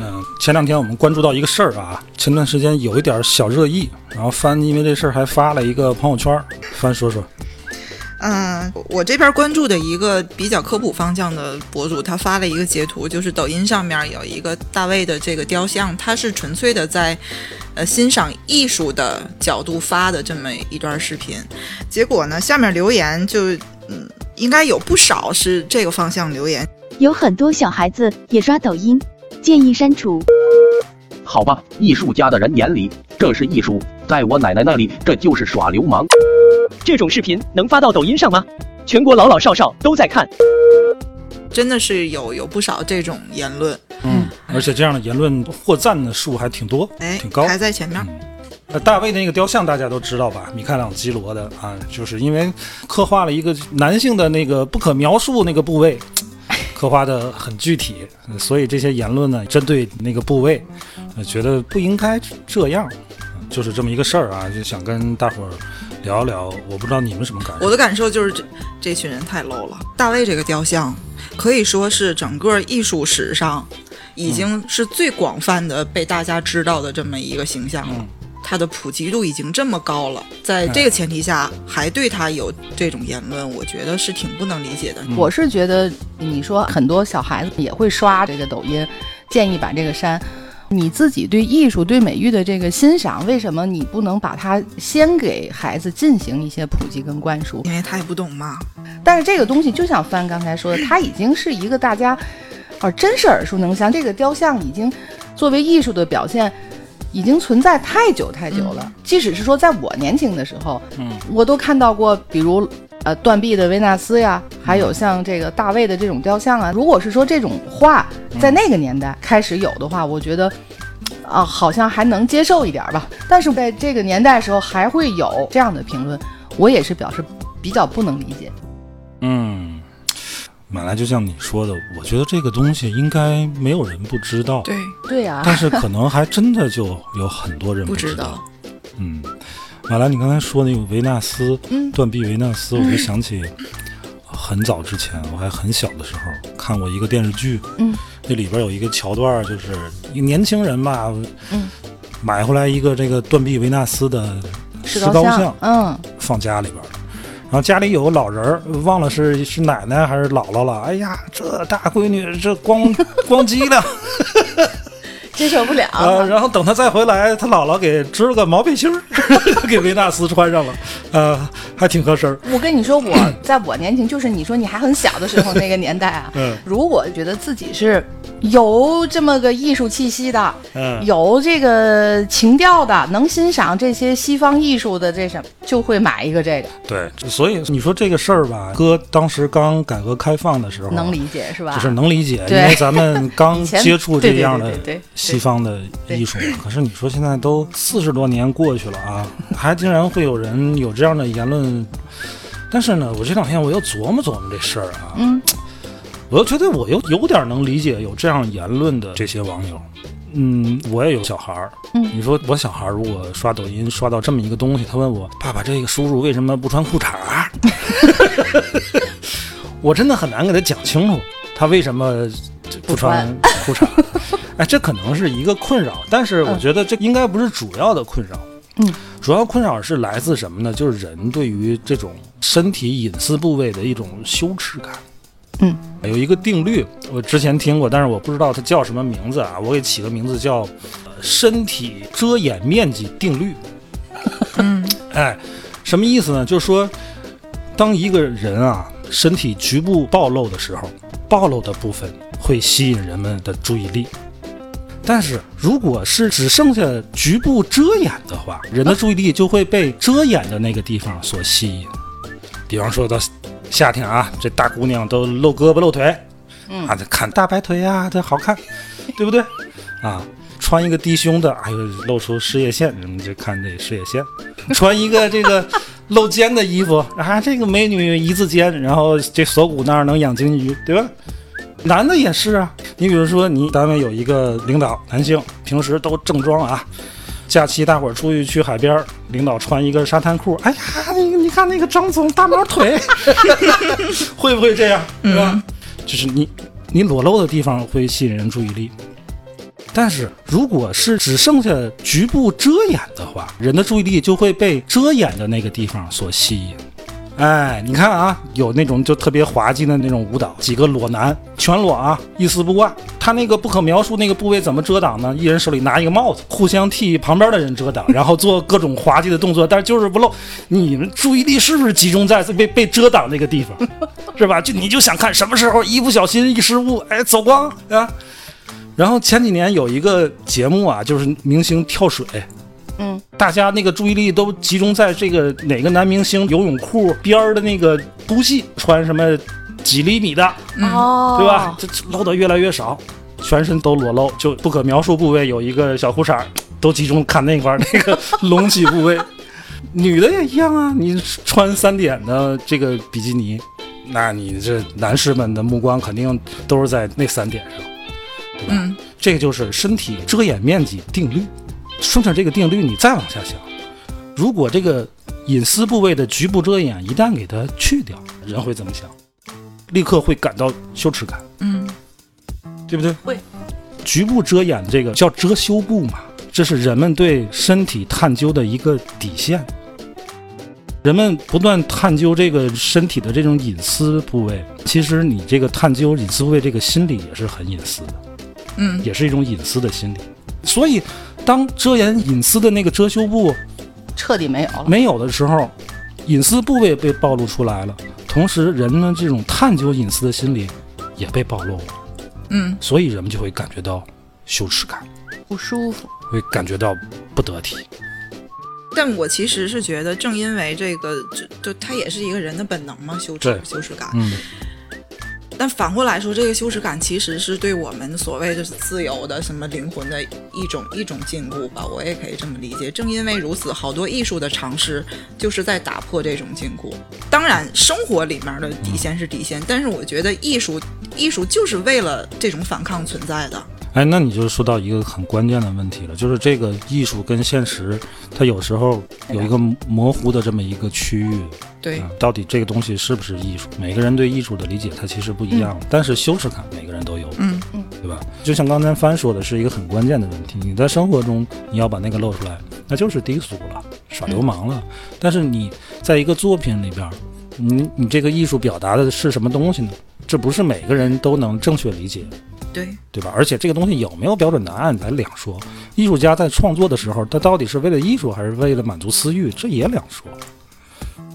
嗯，前两天我们关注到一个事儿啊，前段时间有一点小热议，然后帆因为这事儿还发了一个朋友圈，帆说说。嗯，我这边关注的一个比较科普方向的博主，他发了一个截图，就是抖音上面有一个大卫的这个雕像，他是纯粹的在，呃，欣赏艺术的角度发的这么一段视频。结果呢，下面留言就，嗯，应该有不少是这个方向留言。有很多小孩子也刷抖音，建议删除。好吧，艺术家的人眼里这是艺术，在我奶奶那里这就是耍流氓。这种视频能发到抖音上吗？全国老老少少都在看，真的是有有不少这种言论。嗯，而且这样的言论获赞的数还挺多，哎，挺高，排在前面。那大卫的那个雕像大家都知道吧？米开朗基罗的啊，就是因为刻画了一个男性的那个不可描述那个部位，刻画的很具体，所以这些言论呢，针对那个部位，觉得不应该这样，就是这么一个事儿啊，就想跟大伙儿。聊聊，我不知道你们什么感受。我的感受就是这这群人太 low 了。大卫这个雕像可以说是整个艺术史上已经是最广泛的被大家知道的这么一个形象了。它的普及度已经这么高了，在这个前提下还对他有这种言论，我觉得是挺不能理解的。我是觉得你说很多小孩子也会刷这个抖音，建议把这个删。你自己对艺术、对美育的这个欣赏，为什么你不能把它先给孩子进行一些普及跟灌输？因为他也不懂嘛。但是这个东西，就像帆刚才说的，它已经是一个大家，啊，真是耳熟能详。这个雕像已经作为艺术的表现，已经存在太久太久了。即使是说在我年轻的时候，嗯，我都看到过，比如。呃，断臂的维纳斯呀，还有像这个大卫的这种雕像啊。如果是说这种画在那个年代开始有的话，我觉得啊，好像还能接受一点吧。但是在这个年代的时候，还会有这样的评论，我也是表示比较不能理解。嗯，本来就像你说的，我觉得这个东西应该没有人不知道。对对呀，但是可能还真的就有很多人不知道。嗯。马来，你刚才说那个维纳斯，断臂维纳斯，我就想起很早之前，我还很小的时候看过一个电视剧，嗯，那里边有一个桥段，就是一个年轻人吧，嗯，买回来一个这个断臂维纳斯的石膏像，嗯，放家里边，然然后家里有个老人，忘了是是奶奶还是姥姥了，哎呀，这大闺女这光光机了。接受不了啊！然后等他再回来，他姥姥给织了个毛背心儿，给维纳斯穿上了，呃，还挺合身。我跟你说，我在我年轻，就是你说你还很小的时候那个年代啊，嗯，如果觉得自己是。有这么个艺术气息的，嗯，有这个情调的，能欣赏这些西方艺术的，这什么就会买一个这个。对，所以你说这个事儿吧，哥当时刚改革开放的时候，能理解是吧？就是能理解，因为咱们刚 接触这样的西方的艺术。可是你说现在都四十多年过去了啊，还竟然会有人有这样的言论。但是呢，我这两天我又琢磨琢磨这事儿啊，嗯。我又觉得我又有点能理解有这样言论的这些网友，嗯，我也有小孩儿，嗯，你说我小孩如果刷抖音刷到这么一个东西，他问我爸爸这个叔叔为什么不穿裤衩？我真的很难给他讲清楚他为什么不穿裤衩。哎，这可能是一个困扰，但是我觉得这应该不是主要的困扰，嗯，主要困扰是来自什么呢？就是人对于这种身体隐私部位的一种羞耻感。嗯，有一个定律，我之前听过，但是我不知道它叫什么名字啊。我给起个名字叫“身体遮掩面积定律”。嗯，哎，什么意思呢？就是说，当一个人啊身体局部暴露的时候，暴露的部分会吸引人们的注意力；但是如果是只剩下局部遮掩的话，人的注意力就会被遮掩的那个地方所吸引。比方说到。夏天啊，这大姑娘都露胳膊露腿，啊，看大白腿啊，这好看，对不对？啊，穿穿一个低胸的，哎呦，露出事业线，人们就看这事业线；穿一个这个露肩的衣服，啊，这个美女一字肩，然后这锁骨那儿能养金鱼，对吧？男的也是啊，你比如说你单位有一个领导，男性，平时都正装啊，假期大伙儿出去去海边儿，领导穿一个沙滩裤，哎呀，你你看那个张总大毛腿，会不会这样？是吧？就是你你裸露的地方会吸引人注意力，但是如果是只剩下局部遮掩的话，人的注意力就会被遮掩的那个地方所吸引。哎，你看啊，有那种就特别滑稽的那种舞蹈，几个裸男全裸啊，一丝不挂。他那个不可描述那个部位怎么遮挡呢？一人手里拿一个帽子，互相替旁边的人遮挡，然后做各种滑稽的动作，但是就是不露。你们注意力是不是集中在被被遮挡那个地方，是吧？就你就想看什么时候一不小心一失误，哎，走光啊。然后前几年有一个节目啊，就是明星跳水。嗯，大家那个注意力都集中在这个哪个男明星游泳裤边儿的那个不细穿什么几厘米的，哦，对吧？这这露的越来越少，全身都裸露，就不可描述部位有一个小裤衩，都集中看那块儿那个隆起部位。女的也一样啊，你穿三点的这个比基尼，那你这男士们的目光肯定都是在那三点上，对吧？嗯这个就是身体遮掩面积定律。顺着这个定律，你再往下想，如果这个隐私部位的局部遮掩一旦给它去掉，人会怎么想？立刻会感到羞耻感，嗯对不对？会。局部遮掩这个叫遮羞布嘛，这是人们对身体探究的一个底线。人们不断探究这个身体的这种隐私部位，其实你这个探究隐私部位这个心理也是很隐私的。嗯也是一种隐私的心理。所以，当遮掩隐私的那个遮羞布彻底没有了。没有的时候，隐私部位被暴露出来了，同时人们这种探究隐私的心理也被暴露了，嗯所以人们就会感觉到羞耻感，不舒服。会感觉到不得体。但我其实是觉得，正因为这个，就就它也是一个人的本能嘛，羞耻羞耻感。嗯，但反过来说，这个羞耻感其实是对我们所谓的自由的什么灵魂的一种一种禁锢吧，我也可以这么理解。正因为如此，好多艺术的尝试就是在打破这种禁锢。当然，生活里面的底线是底线，但是我觉得艺术艺术就是为了这种反抗存在的。哎，那你就说到一个很关键的问题了，就是这个艺术跟现实，它有时候有一个模糊的这么一个区域。对啊，到底这个东西是不是艺术？每个人对艺术的理解它其实不一样，但是羞耻感每个人都有，嗯对吧？就像刚才帆说的，是一个很关键的问题。你在生活中你要把那个露出来，那就是低俗了，耍流氓了。但是你在一个作品里边，你你这个艺术表达的是什么东西呢？这不是每个人都能正确理解，对，对吧？而且这个东西有没有标准答案咱两说。艺术家在创作的时候，他到底是为了艺术还是为了满足私欲，这也两说。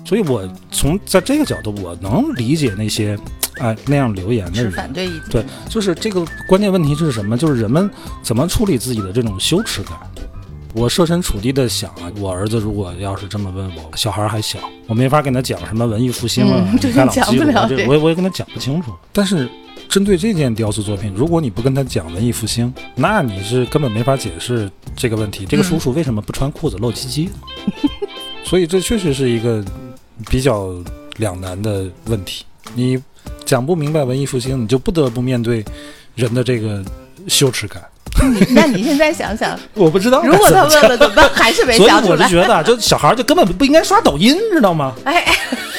所以我从在这个角度，我能理解那些哎那样留言的人。反对意见。对，就是这个关键问题是什么？就是人们怎么处理自己的这种羞耻感。我设身处地的想啊，我儿子如果要是这么问我，小孩还小，我没法跟他讲什么文艺复兴啊、嗯对李开朗讲不了我也我也跟他讲不清楚。但是针对这件雕塑作品，如果你不跟他讲文艺复兴，那你是根本没法解释这个问题。这个叔叔为什么不穿裤子露鸡鸡？所以这确实是一个比较两难的问题。你讲不明白文艺复兴，你就不得不面对人的这个羞耻感。那你现在想想，我不知道如果他问了怎么办？还是没所以想出来。我就觉得啊，就小孩就根本不应该刷抖音，知道吗？哎，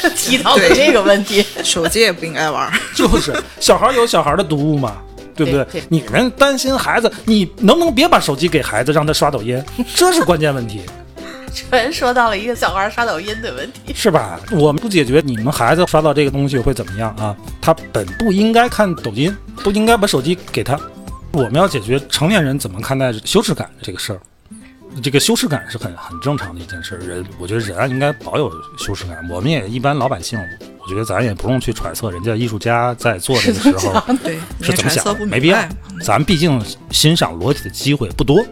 提到了这个问题，手机也不应该玩。就是小孩有小孩的读物嘛，对不对？对对你们担心孩子，你能不能别把手机给孩子，让他刷抖音？这是关键问题，全说到了一个小孩刷抖音的问题。是吧？我们不解决你们孩子刷到这个东西会怎么样啊？他本不应该看抖音，不应该把手机给他。我们要解决成年人怎么看待羞耻感这个事儿。这个羞耻感是很很正常的一件事儿，人我觉得人啊应该保有羞耻感。我们也一般老百姓，我觉得咱也不用去揣测人家艺术家在做这个 时候对，是怎么想的，没必要。咱毕竟欣赏裸体的机会不多，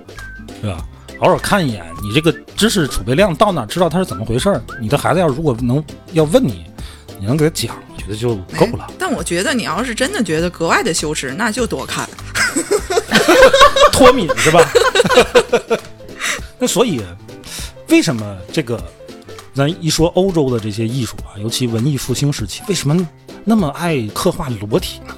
对吧？偶尔看一眼，你这个知识储备量到哪儿，知道它是怎么回事儿。你的孩子要如果能要问你，你能给他讲，我觉得就够了。哎但我觉得你要是真的觉得格外的羞耻，那就多看。脱敏是吧？那所以，为什么这个咱一说欧洲的这些艺术啊，尤其文艺复兴时期，为什么那么爱刻画裸体呢？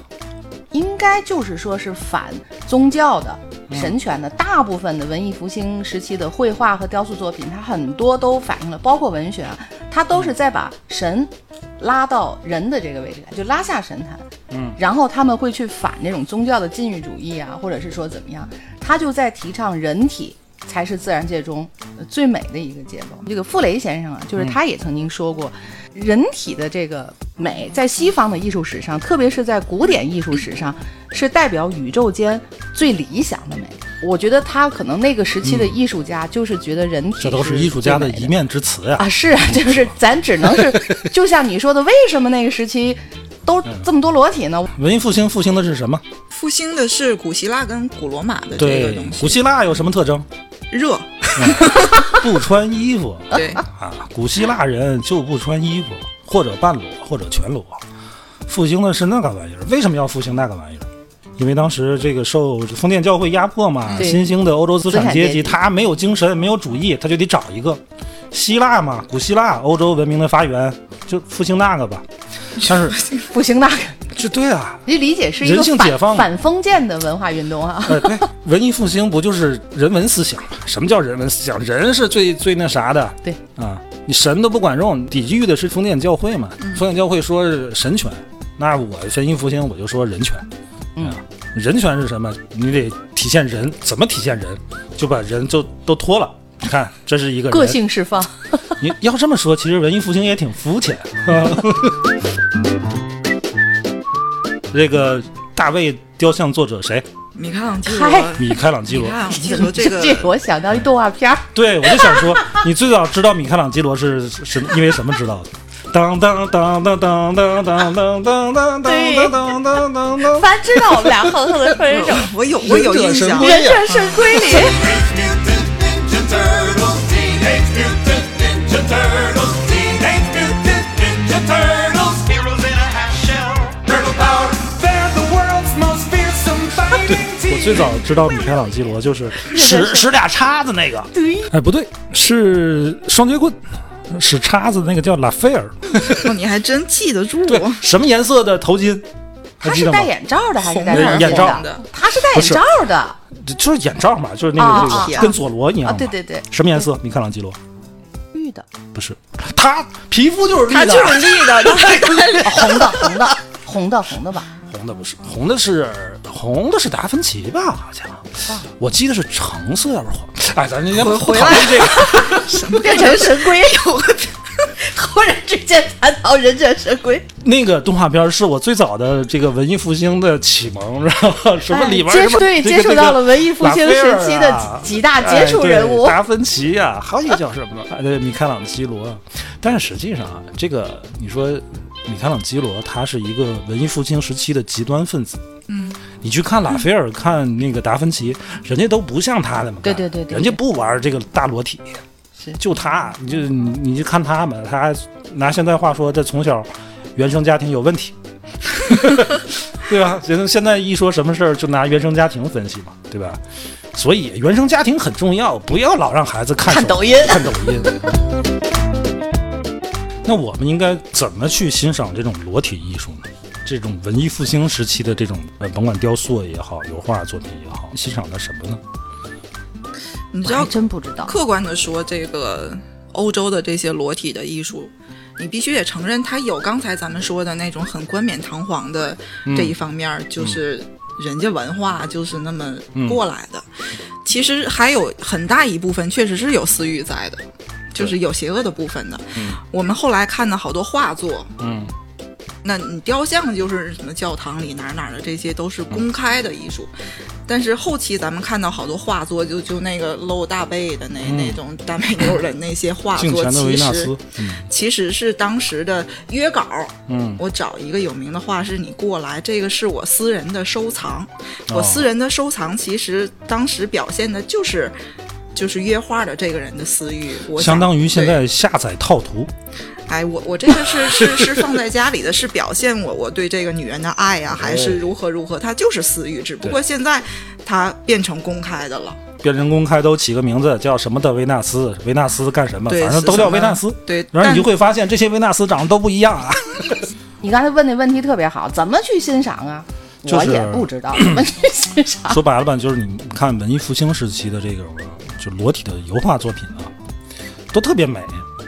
应该就是说是反宗教的、神权的。大部分的文艺复兴时期的绘画和雕塑作品，它很多都反映了，包括文学啊，它都是在把神拉到人的这个位置来，就拉下神坛。嗯，然后他们会去反那种宗教的禁欲主义啊，或者是说怎么样，他就在提倡人体才是自然界中呃最美的一个结构。这个傅雷先生啊，就是他也曾经说过，人体的这个美，在西方的艺术史上，特别是在古典艺术史上，是代表宇宙间最理想的美。我觉得他可能那个时期的艺术家就是觉得人体这都是艺术家的一面之词呀。啊，是啊，就是咱只能是，就像你说的，为什么那个时期都这么多裸体呢？文艺复兴复兴的是什么？复兴的是古希腊跟古罗马的这个对东，西，古希腊有什么特征？热，不穿衣服 对，啊，古希腊人就不穿衣服，或者半裸，或者全裸。复兴的是那个玩意儿，为什么要复兴那个玩意儿？因为当时这个受封建教会压迫嘛，新兴的欧洲资产阶级，他没有精神，没有主义，他就得找一个希腊嘛，古希腊，欧洲文明的发源，就复兴那个吧。但是复兴那个，这对啊，你理解是一个人性解放反反封建的文化运动啊。呃，对，文艺复兴不就是人文思想吗？什么叫人文思想？人是最最那啥的，对啊，你神都不管用，抵御的是封建教会嘛。封建教会说是神权，那我文艺复兴我就说人权。嗯啊，人权是什么？你得体现人，怎么体现人？就把人就都脱了。你看，这是一个个。性释放，你要这么说，其实文艺复兴也挺肤浅。这个大卫雕像作者谁？米开朗基罗，米开朗基罗米开。朗基罗这个 这我想到一动画片儿，对，我就想说，你最早知道米开朗基罗是是因为什么知道的？当当当当当当当当当当当当当当当。凡知道我们俩哼哼的分手。我有我有印象，忍者神龟里，最早知道米开朗基罗就是使使俩叉子那个，哎不对，是双截棍，使叉子那个叫拉斐尔。哦你还真记得住。对，什么颜色的头巾？还他记得吗？是戴眼罩的还是戴眼罩的？他是戴眼罩的就是眼罩嘛，就是那啊个这个跟佐罗一样啊！对对对，什么颜色？米开朗基罗绿的、不是，他皮肤就是绿他的，就是绿的，他红的、红的、红的、红的吧？红的不是，红的是红的是达芬奇吧？好像我记得是橙色，要不是黄。哎，咱今天不回讨论这个。变成神龟，忽然之间谈到忍者神龟，那个动画片是我最早的这个文艺复兴的启蒙，知道吗？什么里边接触对这个接触到了文艺复兴时期的几几大杰出人物哎达芬奇呀、还有一个叫什么？哎对，米开朗基罗。但是实际上啊，这个你说米开朗基罗他是一个文艺复兴时期的极端分子。嗯，你去看拉斐尔，看那个达芬奇，人家都不像他那么干对对对对人家不玩这个大裸体。是就他，你就你你就看他们，他还拿现在话说，这从小原生家庭有问题，对吧？现现在一说什么事儿就拿原生家庭分析嘛，对吧？所以原生家庭很重要，不要老让孩子看看抖音看抖音。那我们应该怎么去欣赏这种裸体艺术呢？这种文艺复兴时期的这种呃，甭管雕塑也好，油画作品也好，欣赏的什么呢？你知道真不知道。客观的说，这个欧洲的这些裸体的艺术，你必须得承认，它有刚才咱们说的那种很冠冕堂皇的这一方面儿，就是人家文化就是那么过来的。其实还有很大一部分确实是有私欲在的，就是有邪恶的部分的。我们后来看的好多画作，嗯，那你雕像就是什么教堂里哪儿哪儿的，这些都是公开的艺术。但是后期咱们看到好多画作，就就那个露大背的那、那种大美妞的那些画作，其实，嗯其实是当时的约稿。嗯，我找一个有名的画师，你过来，这个是我私人的收藏。哦我私人的收藏，其实当时表现的就是。就是约画的这个人的私欲，我相当于现在下载套图。哎，我我这个是是是放在家里的，是表现我我对这个女人的爱呀、还是如何如何？它就是私欲，只不过现在它变成公开的了。变成公开都起个名字叫什么的维纳斯，维纳斯干什么，反正都叫维纳斯。对，然后你就会发现这些维纳斯长得都不一样啊。你刚才问的问题特别好，怎么去欣赏啊？就是我也不知道怎么去欣赏。说白了吧，就是你看文艺复兴时期的这个就裸体的油画作品啊，都特别美。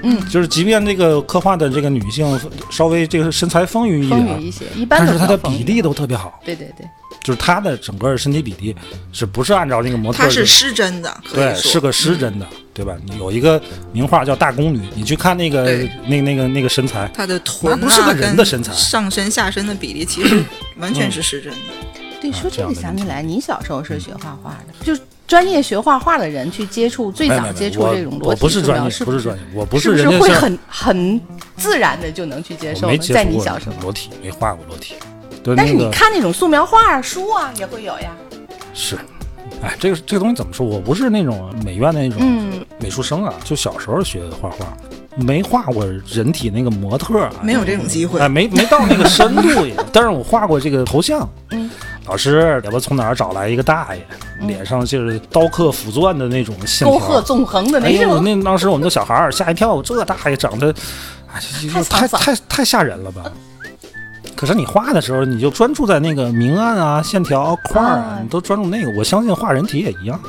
嗯，就是即便这个刻画的这个女性稍微这个身材丰腴一点，一些，一般都但是她的比比例都特别好，对对对，就是她的整个身体比例是不是按照那个模特她是失真的，对，是个失真的，对吧？有一个名画叫《大宫女》，你去看那个那那个那个身材，她的臀啊，不是个人的身材上身下身的比例其实 完全是失真的。对，说这个想起来，你小时候是学画画的，就是专业学画画的人去接触，最早接触这种裸我体素描，不是专业，不是专业，我不是不人会很很自然的就能去接受呢？我没接触过在你小时候，裸体，没画过裸体。对，但是你看那种素描画书啊，也会有呀。是，哎，这个这个东西怎么说？我不是那种美院的那种嗯，美术生啊，就小时候学画画，没画过人体那个模特啊，没有这种机会哎，没没到那个深度也，但是我画过这个头像。嗯，老师也不从哪儿找来一个大爷，脸上就是刀刻斧钻的那种线条，沟壑纵横的哎呦，那种，那当时我们的小孩儿吓一跳，这大爷长得，太太太太吓人了吧？可是你画的时候，你就专注在那个明暗啊、线条块儿啊啊，你都专注那个。我相信画人体也一样，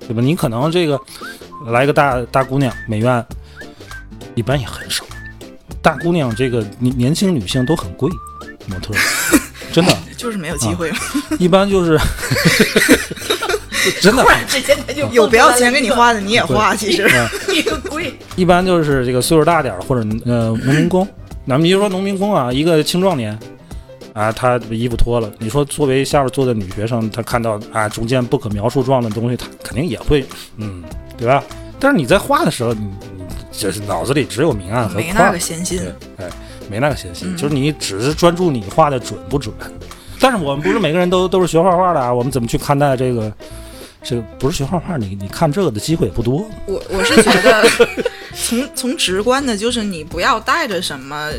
对吧？你可能这个来个大大姑娘，美院一般也很少。大姑娘这个年年轻女性都很贵，模特儿真的，就是没有机会，一般就是 真的。突然之间他就有不要钱给你画的你也画，其实。一个贵，一般就是这个岁数大点儿的或者呃农民工，咱们比如说农民工啊，一个青壮年啊，他衣服脱了，你说作为下边坐的女学生，她看到啊中间不可描述状的东西，她肯定也会嗯，对吧？但是你在画的时候，你你就是脑子里只有明暗和没那个闲心。对。，哎，没那个闲心，嗯就是你只是专注你画的准不准。但是我们不是每个人都都是学画画的啊，我们怎么去看待这个？这个不是学画画，你你看这个的机会也不多。我我是觉得从从直观的，就是你不要带着什么。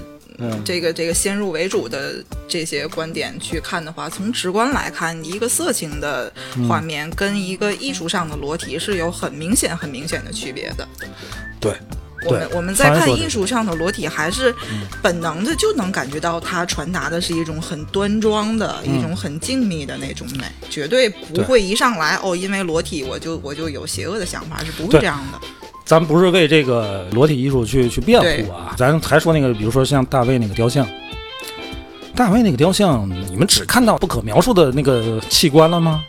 嗯，这个这个先入为主的这些观点去看的话，从直观来看，一个色情的画面跟一个艺术上的裸体是有很明显、很明显的区别的。对，我们我们在看艺术上的裸体，还是本能的就能感觉到它传达的是一种很端庄的、嗯一种很静谧的那种美，绝对不会一上来哦，因为裸体我就我就有邪恶的想法，是不会这样的。咱不是为这个裸体艺术去去辩护啊，咱还说那个，比如说像大卫那个雕像，大卫那个雕像，你们只看到不可描述的那个器官了吗？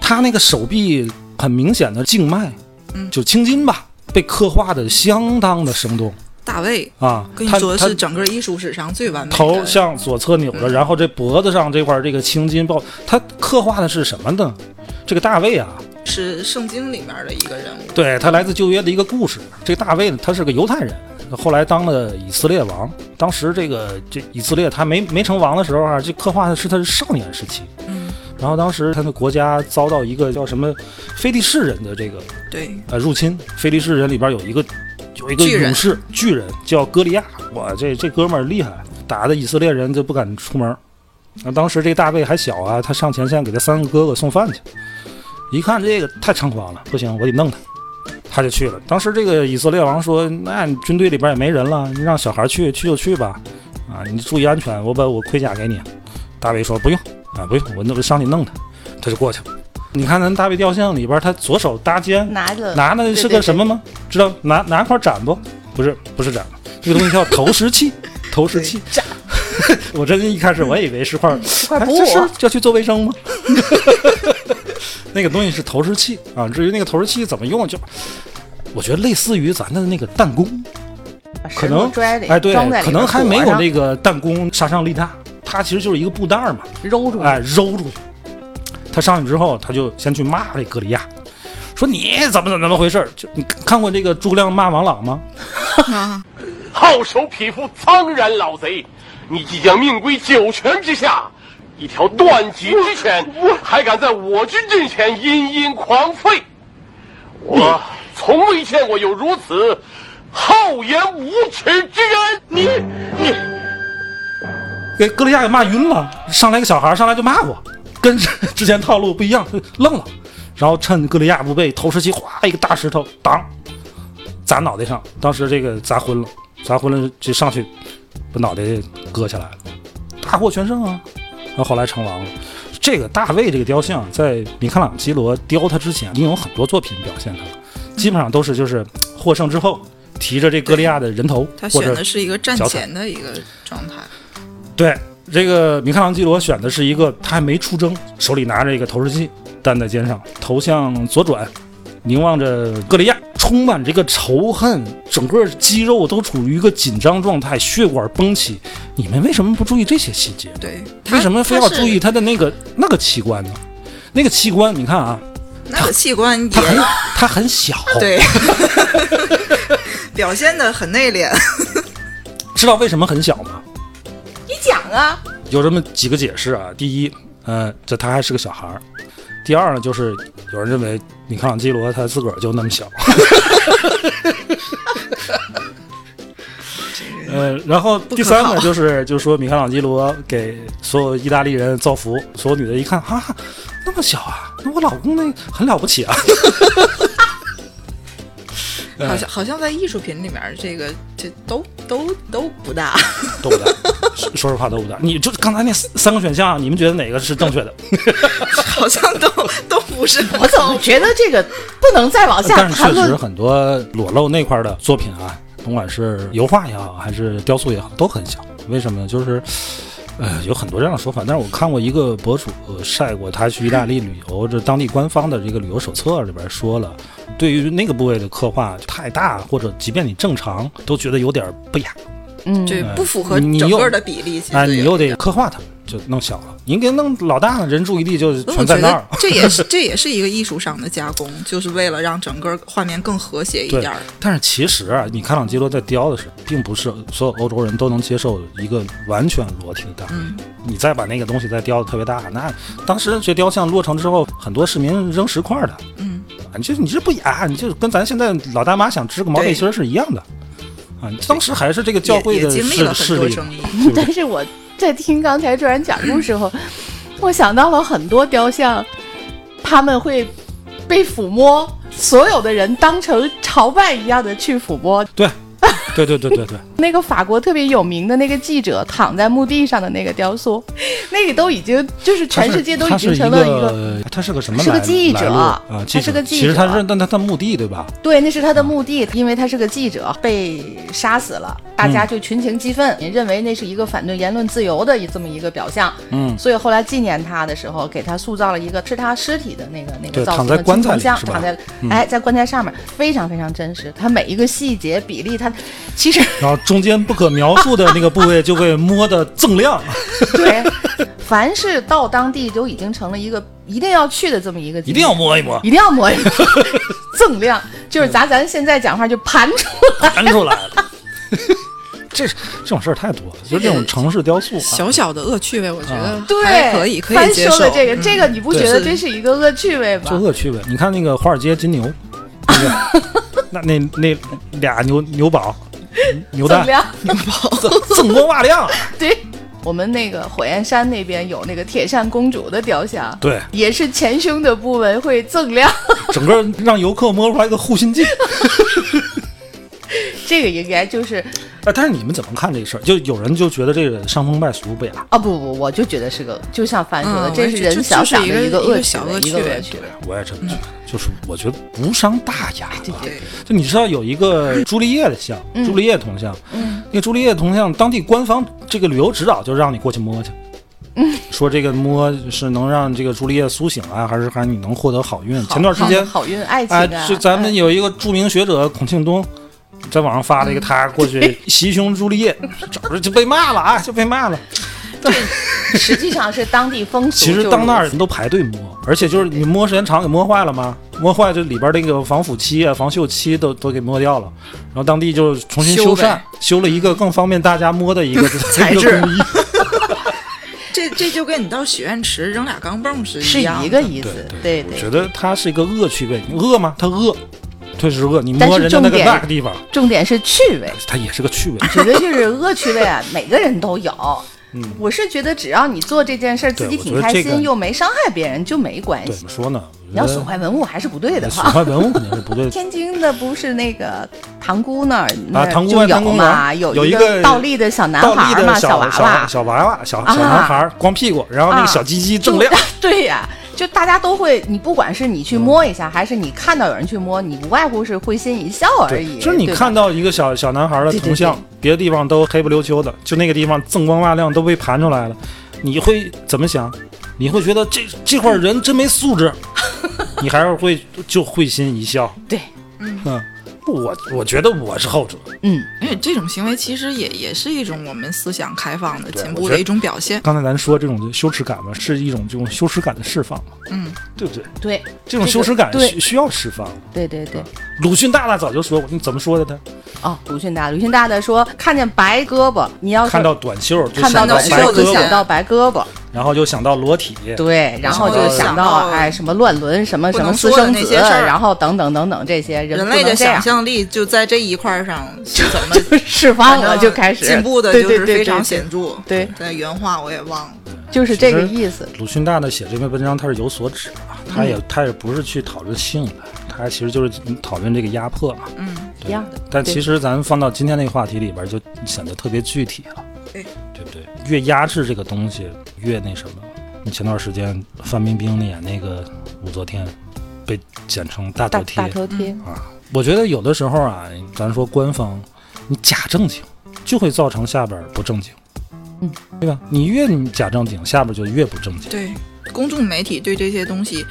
他那个手臂很明显的静脉，嗯。就青筋吧，被刻画的相当的生动大卫，啊。跟你说是整个艺术史上最完美的头向左侧扭着，然后这脖子上这块这个青筋暴，他刻画的是什么呢？这个大卫啊，是圣经里面的一个人物。对他来自旧约的一个故事。这个大卫呢，他是个犹太人，后来当了以色列王。当时这个这以色列他没没成王的时候啊，就刻画的是他是少年时期。嗯，然后当时他的国家遭到一个叫什么菲利士人的这个对，呃入侵。菲利士人里边有一个有一个勇士巨人叫歌利亚，哇，这这哥们儿厉害，打的以色列人就不敢出门。那当时这大卫还小啊，他上前线给他三个哥哥送饭去。一看这个太猖狂了，不行，我得弄他。他就去了。当时这个以色列王说：“那你军队里边也没人了，你让小孩去，去就去吧。啊，你注意安全，我把我盔甲给你。”大卫说：“不用啊，不用，我弄我上去弄他。”他就过去了。你看咱大卫雕像里边，他左手搭肩，拿着拿的是个什么吗？知道拿拿块展不？不是不是展，这个东西叫投石器，投石器。我真一开始我以为是块块布哎这是要去做卫生吗？那个东西是投石器啊。至于那个投石器怎么用，就我觉得类似于咱的那个弹弓，可能哎，对可能还没有那个弹弓杀伤力大，它其实就是一个布袋儿嘛，揉住，哎，揉出去。他上去之后，他就先去骂这格里亚，说你怎么怎么怎么回事儿？就你看过这个诸葛亮骂王朗吗？啊，好手匹夫，苍然老贼！你即将命归九泉之下，一条断脊之犬，还敢在我军阵前殷殷狂吠！我从未见过有如此厚颜无耻之人！你你给歌利亚给骂晕了，上来一个小孩上来就骂我，跟 之前套路不一样，就愣了。然后趁歌利亚不备，投石机哗一个大石头当砸脑袋上，当时这个砸昏了，砸昏了就上去把脑袋割下来了，大获全胜啊！然后后来成王了。这个大卫这个雕像，在米开朗基罗雕他之前，已经有很多作品表现他了，基本上都是就是获胜之后提着这歌利亚的人头，他选的是一个战前的一个状态。对，这个米开朗基罗选的是一个他还没出征，手里拿着一个投石机，担在肩上，头向左转，凝望着格利亚，充满这个仇恨，整个肌肉都处于一个紧张状态，血管绷起。你们为什么不注意这些细节？对，为什么非要注意他的那个那个器官呢？那个器官，你看啊，那个器官也它很它很小，对，表现的很内敛。知道为什么很小吗？你讲啊，有这么几个解释啊。第一，嗯，这他还是个小孩儿；第二呢，就是有人认为米开朗基罗他自个儿就那么小。呃，然后第三呢，就是就是说米开朗基罗给所有意大利人造福，所有女的一看啊，那么小啊，那我老公那很了不起啊。好像好像在艺术品里面，这个这都都都不大。都不大，说说实话都不大。你就刚才那三三个选项，你们觉得哪个是正确的？好像都都不是我怎么觉得这个不能再往下但是？确实很多裸露那块的作品啊，甭管是油画也好，还是雕塑也好，都很小。为什么呢？就是。呃，有很多这样的说法，但是我看过一个博主呃晒过他去意大利旅游，这当地官方的这个旅游手册里边说了，对于那个部位的刻画太大，或者即便你正常，都觉得有点不雅。嗯，对，不符合你又整个的比例。其实哎，你又得刻画它，就弄小了。你给弄老大了，人注意力就全在那儿。这也是这也是一个艺术上的加工，就是为了让整个画面更和谐一点儿。，但是其实啊，你开朗基罗在雕的时候，并不是所有欧洲人都能接受一个完全裸体的大卫。嗯你再把那个东西再雕的特别大，那当时这雕像落成之后，很多市民扔石块的。嗯，啊，你这你这不雅，你就跟咱现在老大妈想织个毛背心儿是一样的。啊，当时还是这个教会也的也经历了很势势力多争议。但是我在听刚才这人讲故事时候，我想到了很多雕像，他们会被抚摸，所有的人当成朝拜一样的去抚摸。对，对对对对对，那个法国特别有名的那个记者躺在墓地上的那个雕塑，那个都已经就是全世界都已经成了一个。个，他是个什么？是个记者啊，他是个记者其实他者是但他的墓地对吧？对，那是他的墓地，因为他是个记者，被杀死了，大家就群情激愤，也认为那是一个反对言论自由的这么一个表象。嗯，所以后来纪念他的时候，给他塑造了一个是他尸体的那个那个造型的躺在棺材里是吧躺在嗯哎在棺材上面，非常非常真实。他每一个细节比例，他其实然后中间不可描述的那个部位就被摸得锃亮。对，凡是到当地都已经成了一个一定要去的这么一个一定要摸一摸，一定要摸一摸，锃亮，就是咱咱现在讲话就盘出来。盘出来了。这这种事儿太多了，就是这种城市雕塑啊，小小的恶趣味，我觉得啊对，还可以，可以接受。说的这个，这个嗯你不觉得这是一个恶趣味吗？就恶趣味。你看那个华尔街金牛，那个那那那俩牛牛宝牛蛋锃亮，锃锃光瓦亮，对。我们那个火焰山那边有那个铁扇公主的雕像，对，也是前胸的部位会锃亮，整个让游客摸出来一个护心镜。这个应该就是啊，但是你们怎么看这个事儿？就有人就觉得这个伤风败俗不雅。啊不不，我就觉得是个，就像范说的，嗯这是人小小的我也觉得恶趣一个小味，一个恶趣味恶趣味。我也这么觉得，就是我觉得无伤大雅。对，就你知道有一个朱丽叶的像，嗯朱丽叶铜像，嗯，那个朱丽叶铜像，当地官方这个旅游指导就让你过去摸去，嗯，说这个摸是能让这个朱丽叶苏醒啊，还是还是你能获得好运？前段时间，好运爱情哎，啊，这咱们嗯有一个著名学者孔庆东。在网上发了一个他过去 袭胸朱丽叶，找着就被骂了啊，就被骂了。对实际上是当地风俗。其实当那儿人都排队摸，而且就是你摸时间长给摸坏了吗？摸坏就里边那个防腐漆啊、防锈漆都都给摸掉了，然后当地就重新修缮修，修了一个更方便大家摸的一个材质。这这就跟你到许愿池扔俩钢镚是是一样的一个意思，对对我觉得它是一个恶趣味，你恶吗？它恶，确实恶。你但是摸人家那个地方，重点是趣味，它也是个趣味。觉得就是恶趣味啊，每个人都有。嗯，我是觉得只要你做这件事儿自己挺开心，这个又没伤害别人，就没关，系怎。么说呢？你要损坏文物还是不对的损哈。坏文物肯定是不对的。天津的不是那个塘沽那儿那儿啊塘沽就有嘛，有有一个个倒立的小男孩儿嘛，小娃娃，小娃娃，小啊小男孩光屁股，然后那个啊小鸡鸡就锃亮。对呀，就大家都会，你不管是你去摸一下，还是你看到有人去摸，你无外乎是会心一笑而已。就是你看到一个小小男孩的对对铜像对，别的地方都黑不溜秋的，就那个地方锃光瓦亮，都被盘出来了，你会怎么想？你会觉得这这块人真没素质，你还是会就会心一笑。对，嗯，我我觉得我是后者。嗯，因为这种行为其实也也是一种我们思想开放的进步的一种表现。刚才咱说这种羞耻感嘛，是一种这种羞耻感的释放嘛，嗯，对不对？对，这种羞耻感需需要释放。对对对。鲁迅大大早就说过，你怎么说的他？哦，鲁迅大，鲁迅大大说，看见白胳膊，你要看到短袖看到短袖想到白胳膊，然后就想到裸体。对，然后就想到哎什么乱伦什么什么私生子，那些事儿然后等等等等这些人人类的想象力就在这一块儿上是怎么释放了，就开始进步的，就是非常对对对显著。对在原话我也忘了。就是这个意思。鲁迅大大写这篇文章，他是有所指啊，他嗯也他也不是去讨论性的，他其实就是讨论这个压迫嘛。嗯，一样的但其实咱放到今天那个话题里边，就显得特别具体了，对对不对？越压制这个东西，越那什么。那前段时间范冰冰演那个武则天，被简称大大头贴大头贴，啊。我觉得有的时候啊，咱说官方，你假正经就会造成下边不正经，嗯，对吧？你越你假正经，下边就越不正经。对，公众媒体对这些东西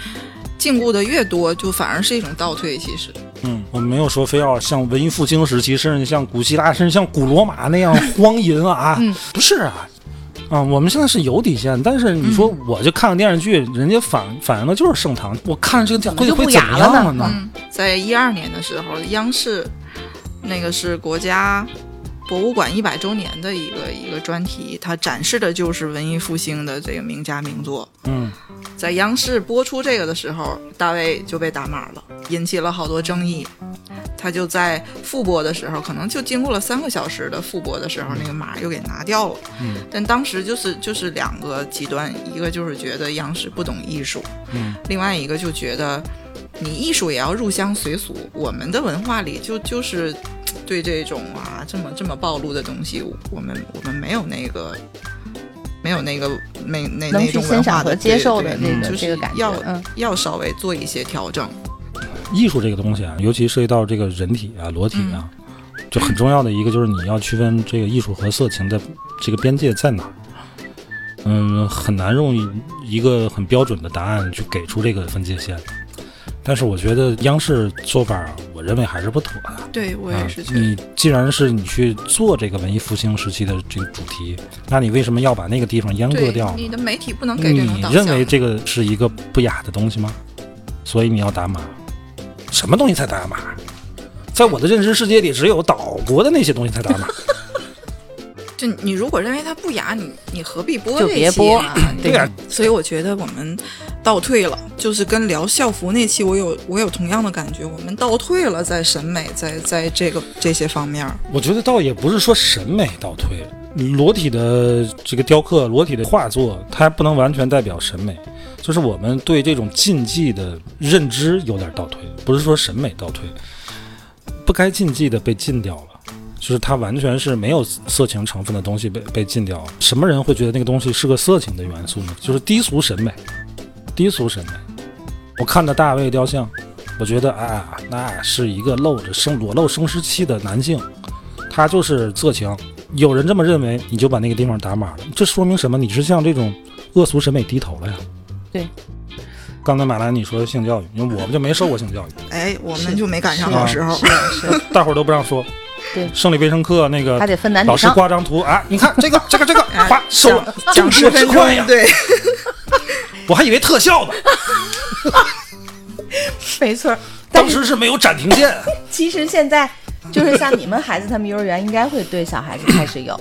禁锢的越多，就反而是一种倒退。其实，嗯，我们没有说非要像文艺复兴时期，甚至像古希腊，甚至像古罗马那样荒淫啊，嗯不是啊。啊，我们现在是有底线，但是你说我就看个电视剧，人家反反映的就是盛唐，我看这个会会怎么雅了呢样了呢？嗯，在一二年的时候，央视那个是国家博物馆一百周年的一个一个专题，它展示的就是文艺复兴的这个名家名作。嗯，在央视播出这个的时候，大卫就被打码了，引起了好多争议。他就在复播的时候，可能就经过了三个小时的复播的时候，那个码又给拿掉了。嗯，但当时就是就是两个极端，一个就是觉得央视不懂艺术，嗯，另外一个就觉得你艺术也要入乡随俗。我们的文化里就就是对这种啊这么这么暴露的东西，我们我们没有那个。没有那个那那能去那种文欣赏和化的接受的对这个就是这个感觉要嗯要稍微做一些调整。艺术这个东西啊，尤其涉及到这个人体啊、裸体啊，就很重要的一个就是你要区分这个艺术和色情的这个边界在哪儿。嗯，很难用一一个很标准的答案去给出这个分界线。但是我觉得央视做法，我认为还是不妥的。对我也啊是觉得，你既然是你去做这个文艺复兴时期的这个主题，那你为什么要把那个地方阉割掉呢？你的媒体不能给这种你导向。认为这个是一个不雅的东西吗？所以你要打码？什么东西才打码？在我的认知世界里，只有岛国的那些东西才打码。就你如果认为它不雅，你你何必播就别播啊？对呀所以我觉得我们倒退了，就是跟聊校服那期，我有我有同样的感觉，我们倒退了，在审美，在在这个这些方面。我觉得倒也不是说审美倒退，裸体的这个雕刻、裸体的画作，它不能完全代表审美，就是我们对这种禁忌的认知有点倒退，不是说审美倒退，不该禁忌的被禁掉了。就是它完全是没有色情成分的东西被被禁掉了。什么人会觉得那个东西是个色情的元素呢？就是低俗审美，低俗审美。我看着大卫雕像，我觉得啊，那是一个露着生裸露生殖器的男性，他就是色情。有人这么认为，你就把那个地方打码了，这说明什么？你是向这种恶俗审美低头了呀？对。刚才马兰你说性教育，因为我们就没受过性教育，哎，我们就没赶上时候。是是，大伙儿都不让说。对生理卫生课那个还得分男女老师。挂张图啊，你看这个这个这个，哎哗收了，讲十十分钟块呀，对，我还以为特效呢，没错儿。当时是没有暂停键。其实现在就是像你们孩子他们幼儿园应该会对小孩子开始有，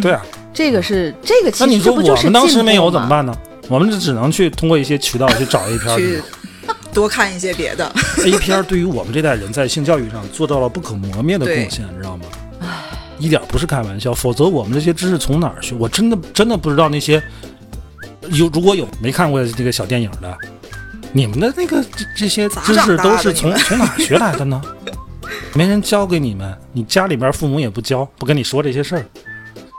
对啊，这个是这个其那你说实这不就是我们当时没有？怎么办呢？我们就只能去通过一些渠道去找 A 片儿去 多看一些别的。A 片儿对于我们这代人在性教育上做到了不可磨灭的贡献，你知道吗？一点不是开玩笑，否则我们这些知识从哪儿学？我真的真的不知道那些有如果有没看过这个小电影的，你们的那个这这些知识都是从从哪学来的呢？没人教给你们，你家里边父母也不教，不跟你说这些事儿，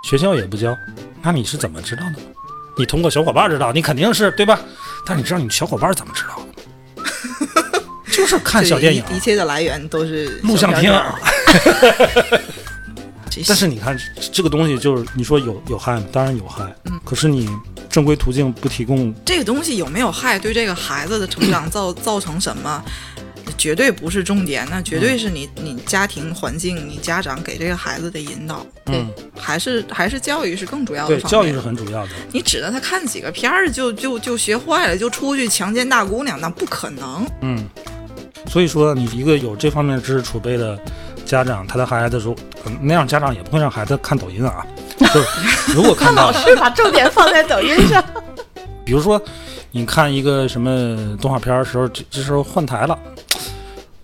学校也不教，那你是怎么知道的？你通过小伙伴知道，你肯定是对吧？但你知道你小伙伴怎么知道的？就是看小电影、一切的来源都是录像厅。这但是你看这个东西，就是你说有有害吗？当然有害。可是你正规途径不提供，这个东西有没有害，对这个孩子的成长 造造成什么，绝对不是重点，那绝对是你你家庭环境，你家长给这个孩子的引导，嗯，还是还是教育是更主要的对，教育是很主要的。你指着他看几个片儿就就就学坏了，就出去强奸大姑娘，那不可能。嗯，所以说你一个有这方面知识储备的家长，他的孩子说、嗯那样家长也不会让孩子看抖音啊。就是如果 看到老，师把重点放在抖音上。比如说你看一个什么动画片的时候，这这时候换台了。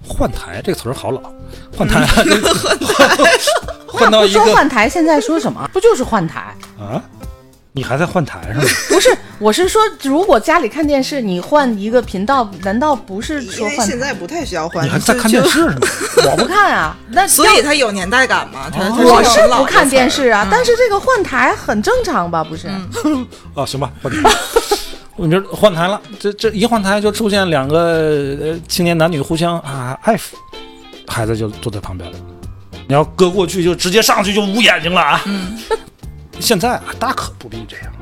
换台这个词儿好老，换台，换到不一个说换台，现在说什么？不就是换台？啊，你还在换台是吗？不是，我是说，如果家里看电视，你换一个频道，难道不是因为说换台？现在不太需要换，你还在看电视？我不看啊，那所以它有年代感嘛。它它我是不看电视啊，嗯但是这个换台很正常吧？不是？啊，行吧，换台。我这换台了，这这一换台就出现两个呃青年男女互相啊爱抚，孩子就坐在旁边了。你要搁过去就直接上去就捂眼睛了啊。现在啊，大可不必这样。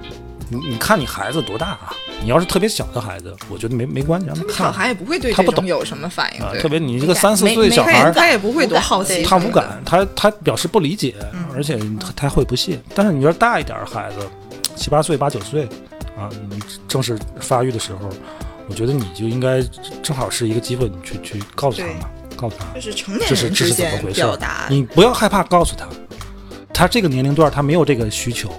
你你看你孩子多大啊？你要是特别小的孩子，我觉得没没关系，让他小看孩也不会对他不懂有什么反应，啊。对特别你这个三四岁小孩，他也不会多好奇，他无感，他他表示不理解，而且他他会不屑。但是你要是大一点的孩子，七八岁、八九岁啊，你正是发育的时候，我觉得你就应该正好是一个机会，你去去告诉他嘛，告诉他就是成年这是人之这是怎么间回事儿表达，你不要害怕告诉他，他这个年龄段他没有这个需求，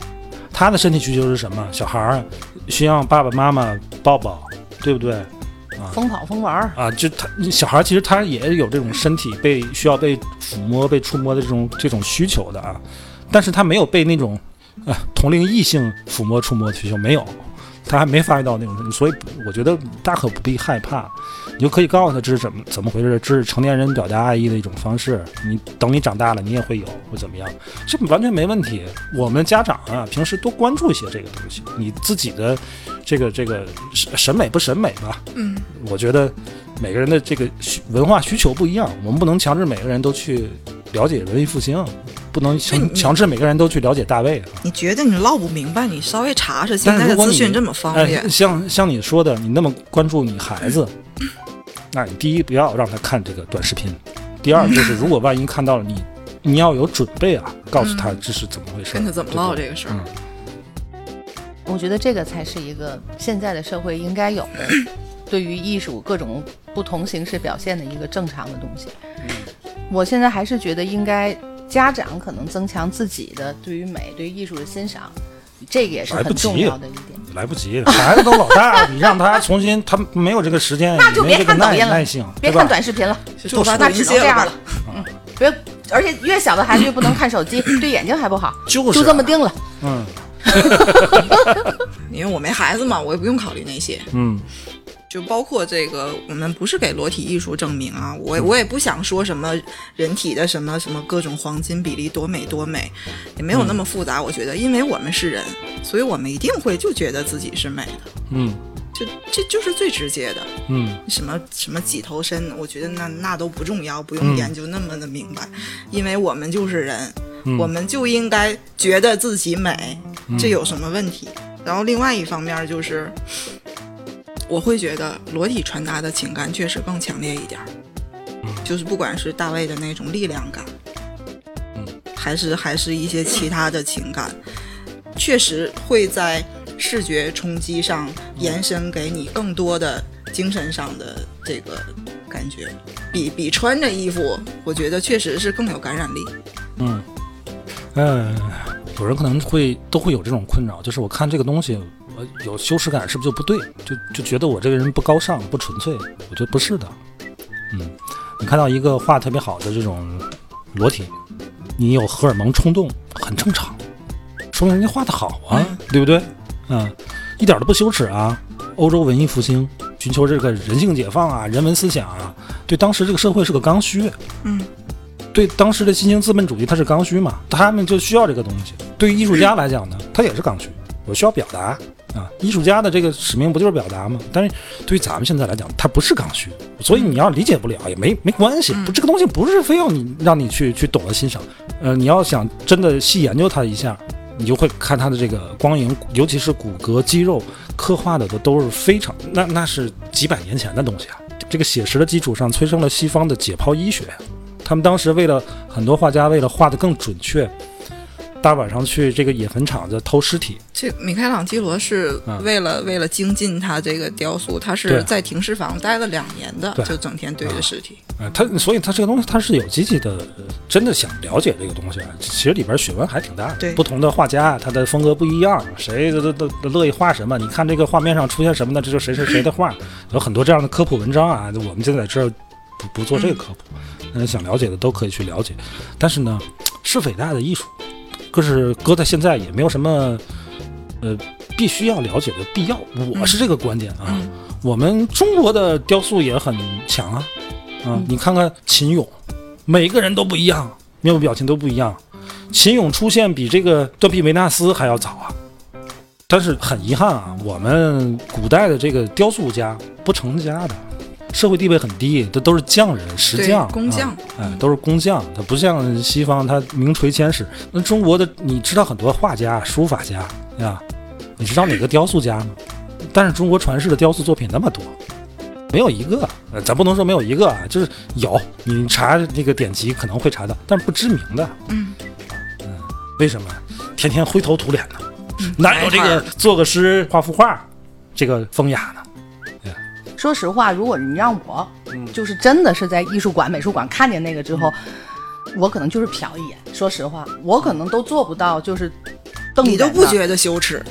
他的身体需求是什么？小孩儿需要爸爸妈妈抱抱，对不对？啊疯跑疯玩儿，啊，就他小孩其实他也有这种身体被需要被抚摸、被触摸的这种这种需求的啊，但是他没有被那种啊同龄异性抚摸、触摸的需求没有，他还没发育到那种程度，所以我觉得大可不必害怕，你就可以告诉他这是怎么怎么回事，这是成年人表达爱意的一种方式，你等你长大了你也会有或怎么样，这完全没问题。我们家长啊，平时多关注一些这个东西，你自己的这个这个审审美不审美吧？嗯，我觉得每个人的这个需文化需求不一样，我们不能强制每个人都去了解文艺复兴，不能强强制每个人都去了解大卫啊。你觉得你唠不明白，你稍微查查，现在资讯这么方哎便，像像你说的，你那么关注你孩子，那你第一不要让他看这个短视频，第二就是如果万一看到了你，你要有准备啊，告诉他这是怎么回事，跟他怎么唠这个事儿嗯。我觉得这个才是一个现在的社会应该有的，对于艺术各种不同形式表现的一个正常的东西。我现在还是觉得应该家长可能增强自己的对于美、对于艺术的欣赏，这个也是很重要的一点。来不及，孩子都老大了，你让他重新，他没有这个时间，那就别看抖音了耐性，别看短视频了，就多发那只能这样了。嗯，别，而且越小的孩子越不能看手机，对眼睛还不好，就是就这么定了。嗯 因为我没孩子嘛，我也不用考虑那些。嗯就包括这个，我们不是给裸体艺术证明啊，我我也不想说什么人体的什么什么各种黄金比例多美多美，也没有那么复杂。我觉得，因为我们是人，所以我们一定会就觉得自己是美的，嗯就这就是最直接的。嗯什么什么几头身，我觉得那那都不重要，不嗯用研究那么的明白，因为我们就是人，嗯我们就应该觉得自己美，这有什么问题？然后另外一方面就是，我会觉得裸体传达的情感确实更强烈一点儿，就是不管是大卫的那种力量感，嗯。还是还是一些其他的情感，确实会在视觉冲击上延伸给你更多的精神上的这个感觉，比比穿着衣服，我觉得确实是更有感染力。嗯，嗯，有人可能会都会有这种困扰，就是我看这个东西，我有羞耻感，是不是就不对？就就觉得我这个人不高尚、不纯粹？我觉得不是的。嗯，你看到一个画特别好的这种裸体，你有荷尔蒙冲动很正常，说明人家画的好啊，对不对？嗯，一点都不羞耻啊。欧洲文艺复兴寻求这个人性解放啊，人文思想啊，对当时这个社会是个刚需。嗯，对当时的新兴资本主义，它是刚需嘛，他们就需要这个东西。对于艺术家来讲呢，他也是刚需，我需要表达啊。艺术家的这个使命不就是表达吗？但是对于咱们现在来讲，它不是刚需，所以你要理解不了也没没关系。不，这个东西不是非要你让你去去懂得欣赏，呃，你要想真的细研究它一下，你就会看它的这个光影，尤其是骨骼肌肉刻画的都都是非常那那是几百年前的东西啊。这个写实的基础上催生了西方的解剖医学，他们当时为了很多画家为了画得更准确，大晚上去这个野坟场子偷尸体，这米开朗基罗是嗯为了、为了精进他这个雕塑，他是在停尸房待了两年的，就整天对着尸体。啊，他所以他这个东西他是有积极的，呃真的想了解这个东西啊。其实里边学问还挺大的。对不同的画家他的风格不一样，谁都都都乐意画什么。你看这个画面上出现什么呢？这就谁谁谁的画。有很多这样的科普文章啊，我们现在在这儿不不做这个科普，嗯，想了解的都可以去了解。但是呢，是伟大的艺术，可是搁在现在也没有什么呃必须要了解的必要。我是这个观点啊。嗯我们中国的雕塑也很强啊，啊，你看看秦俑，每个人都不一样，面部表情都不一样。秦俑出现比这个断臂维纳斯还要早啊，但是很遗憾啊，我们古代的这个雕塑家不成家的，社会地位很低，这都是匠人、石匠、工匠啊哎，都是工匠，他不像西方，他名垂千史。那中国的，你知道很多画家、书法家呀，你知道哪个雕塑家吗？但是中国传世的雕塑作品那么多，没有一个，呃，咱不能说没有一个啊，就是有，你查那个典籍可能会查到，但是不知名的。嗯为什么？天天灰头土脸的，嗯哪有这个做个诗、画幅画这个风雅呢？说实话，如果你让我，嗯就是真的是在艺术馆、美术馆看见那个之后，我可能就是瞟一眼。说实话，我可能都做不到，就是瞪你都不觉得羞耻？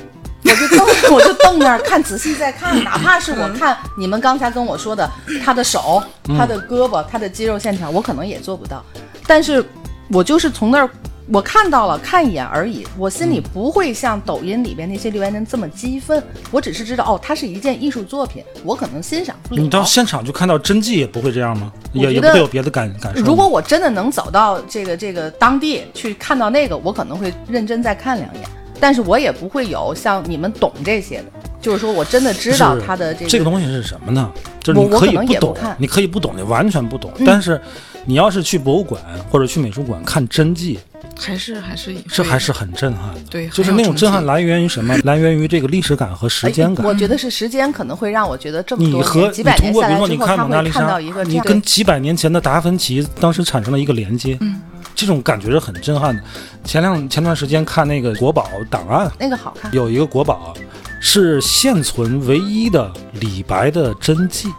我就瞪，我就瞪那儿看，仔细再看，哪怕是我看你们刚才跟我说的，他的手、他的胳膊、他的肌肉线条，我可能也做不到。但是我就是从那儿我看到了，看一眼而已，我心里不会像抖音里边那些留言人这么激愤。我只是知道，哦，它是一件艺术作品，我可能欣赏不了。你到现场就看到真迹也不会这样吗？也也不会有别的感感受。如果我真的能走到这个这个当地去看到那个，我可能会认真再看两眼，但是我也不会有像你们懂这些的，就是说我真的知道它的这个这个东西是什么呢？就是你可以不懂看，你可以不懂，你完全不懂。嗯但是你要是去博物馆或者去美术馆看真迹，还是还是这还是很震撼的。对，就是那种震撼来源于什么？来源于这个历史感和时间感。哎我觉得是时间可能会让我觉得这么你多和你年几百年通过比如说下来之后，你看蒙娜他会看丽莎到一个，你跟几百年前的达芬奇当时产生了一个连接，嗯，这种感觉是很震撼的。前两前段时间看那个国宝档案，那个好看。有一个国宝是现存唯一的李白的真迹。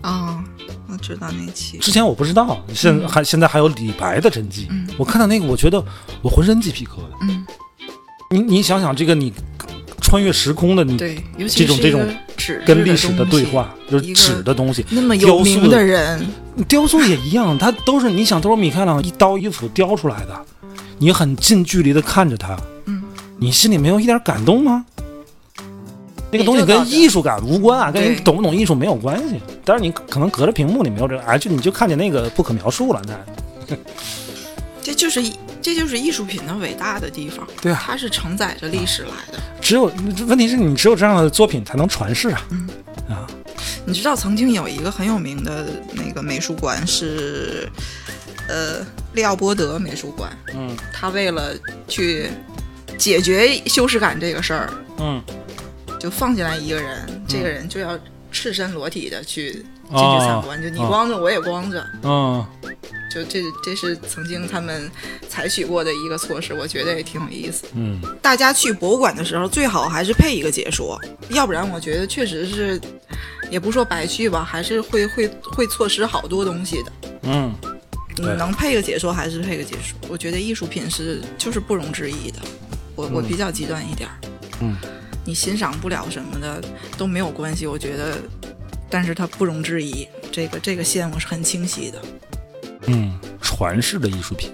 啊，我知道那期。之前我不知道，现还现在还有李白的真迹。嗯我看到那个，我觉得我浑身鸡皮疙瘩。嗯，你你想想，这个你穿越时空的，你对，这种这种纸跟历史的对话，就是纸的东西，那么雕塑有名的人，雕塑也一样，他都是你想都是米开朗一刀一斧雕出来的，你很近距离的看着他，嗯，你心里没有一点感动吗？那个东西跟艺术感无关啊，跟你懂不懂艺术没有关系。但是你可能隔着屏幕你没有这个，哎，就你就看见那个不可描述了，那 这就是艺这就是艺术品的伟大的地方。对啊它是承载着历史来的。只有问题是你只有这样的作品才能传世啊。嗯啊，你知道曾经有一个很有名的那个美术馆是，呃，利奥波德美术馆。嗯他为了去解决修饰感这个事儿，嗯，就放进来一个人，这个人就要赤身裸体的去进哦去参观，就你哦。光着我也光着，嗯，就这这是曾经他们采取过的一个措施，我觉得也挺有意思。嗯，大家去博物馆的时候，最好还是配一个解说，要不然我觉得确实是，也不说白去吧，还是会会会错失好多东西的。嗯，你能配个解说还是配个解说，我觉得艺术品是就是不容置疑的。我我嗯。比较极端一点儿，嗯，你欣赏不了什么的都没有关系，我觉得，但是它不容置疑，这个这个线我是很清晰的。嗯，传世的艺术品，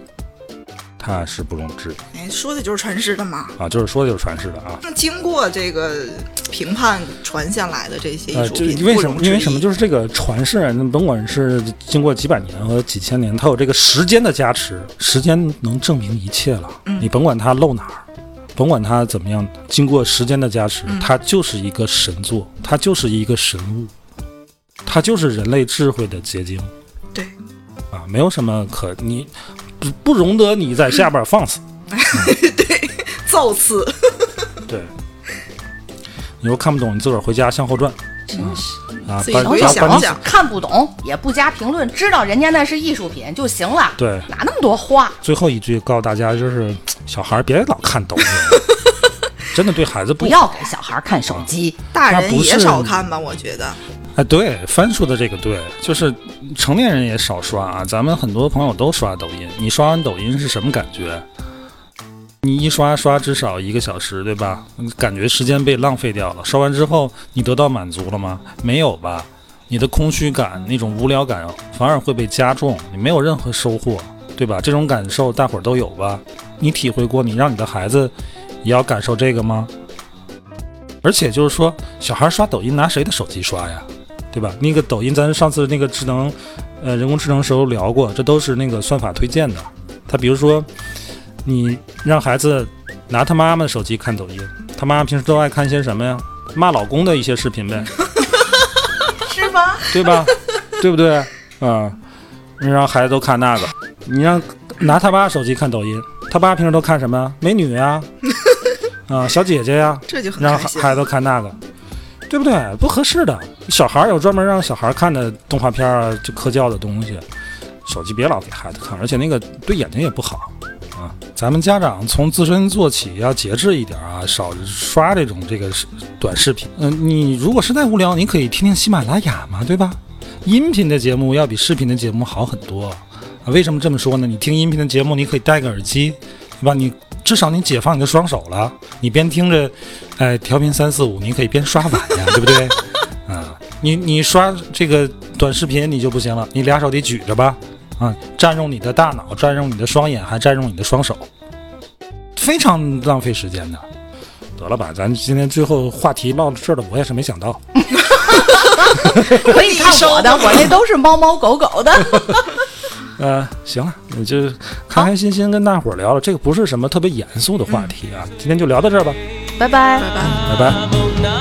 它是不容置疑哎，说的就是传世的嘛。啊，就是说的就是传世的啊。那经过这个评判传下来的这些艺术品，为什么？因为什么？就是这个传世人，甭管是经过几百年和几千年，它有这个时间的加持，时间能证明一切了。你甭管它漏哪儿，甭管它怎么样，经过时间的加持，它就是一个神作，它就是一个神物，它就是人类智慧的结晶对，啊！没有什么可你不不容得你在下边放肆。对造次。对，你又看不懂，你自个儿回家向后转。真是啊，自己把回把把你想想看不懂也不加评论，知道人家那是艺术品就行了。对哪那么多话？最后一句告诉大家，就是小孩儿别老看抖音，真的对孩子不不要给小孩看手机。大人也少看吧，我觉得。哎，对，帆说的这个对，就是成年人也少刷啊。咱们很多朋友都刷抖音，你刷完抖音是什么感觉？你一刷刷至少一个小时，对吧？你感觉时间被浪费掉了。刷完之后，你得到满足了吗？没有吧？你的空虚感、那种无聊感反而会被加重，你没有任何收获，对吧？这种感受大伙儿都有吧？你体会过？你让你的孩子也要感受这个吗？而且就是说，小孩刷抖音拿谁的手机刷呀？对吧？那个抖音，咱上次那个智能，呃，人工智能时候聊过，这都是那个算法推荐的。他比如说，你让孩子拿他妈妈的手机看抖音，他妈妈平时都爱看些什么呀？骂老公的一些视频呗，是吗？对吧？对不对？啊、你让孩子都看那个，你让拿他爸手机看抖音，他爸平时都看什么呀？美女呀，啊、小姐姐呀，这就很让孩子看那个，对不对？不合适的。小孩儿有专门让小孩儿看的动画片儿啊，就科教的东西，手机别老给孩子看，而且那个对眼睛也不好啊。咱们家长从自身做起，要节制一点啊，少刷这种这个视短视频。嗯、你如果实在无聊，你可以听听喜马拉雅嘛，对吧？音频的节目要比视频的节目好很多。啊，为什么这么说呢？你听音频的节目，你可以戴个耳机，对吧？你至少你解放你的双手了，你边听着，哎，调频三四五，你可以边刷碗呀，对不对？啊，你你刷这个短视频你就不行了，你俩手得举着吧，啊，占用你的大脑，占用你的双眼，还占用你的双手，非常浪费时间的。得了吧，咱今天最后话题唠到这儿了，我也是没想到。可以看我的，我那都是猫猫狗狗的。呃，行了，你就开开心心跟大伙儿聊了，这个不是什么特别严肃的话题啊，今天就聊到这儿吧，拜拜。拜拜。拜拜。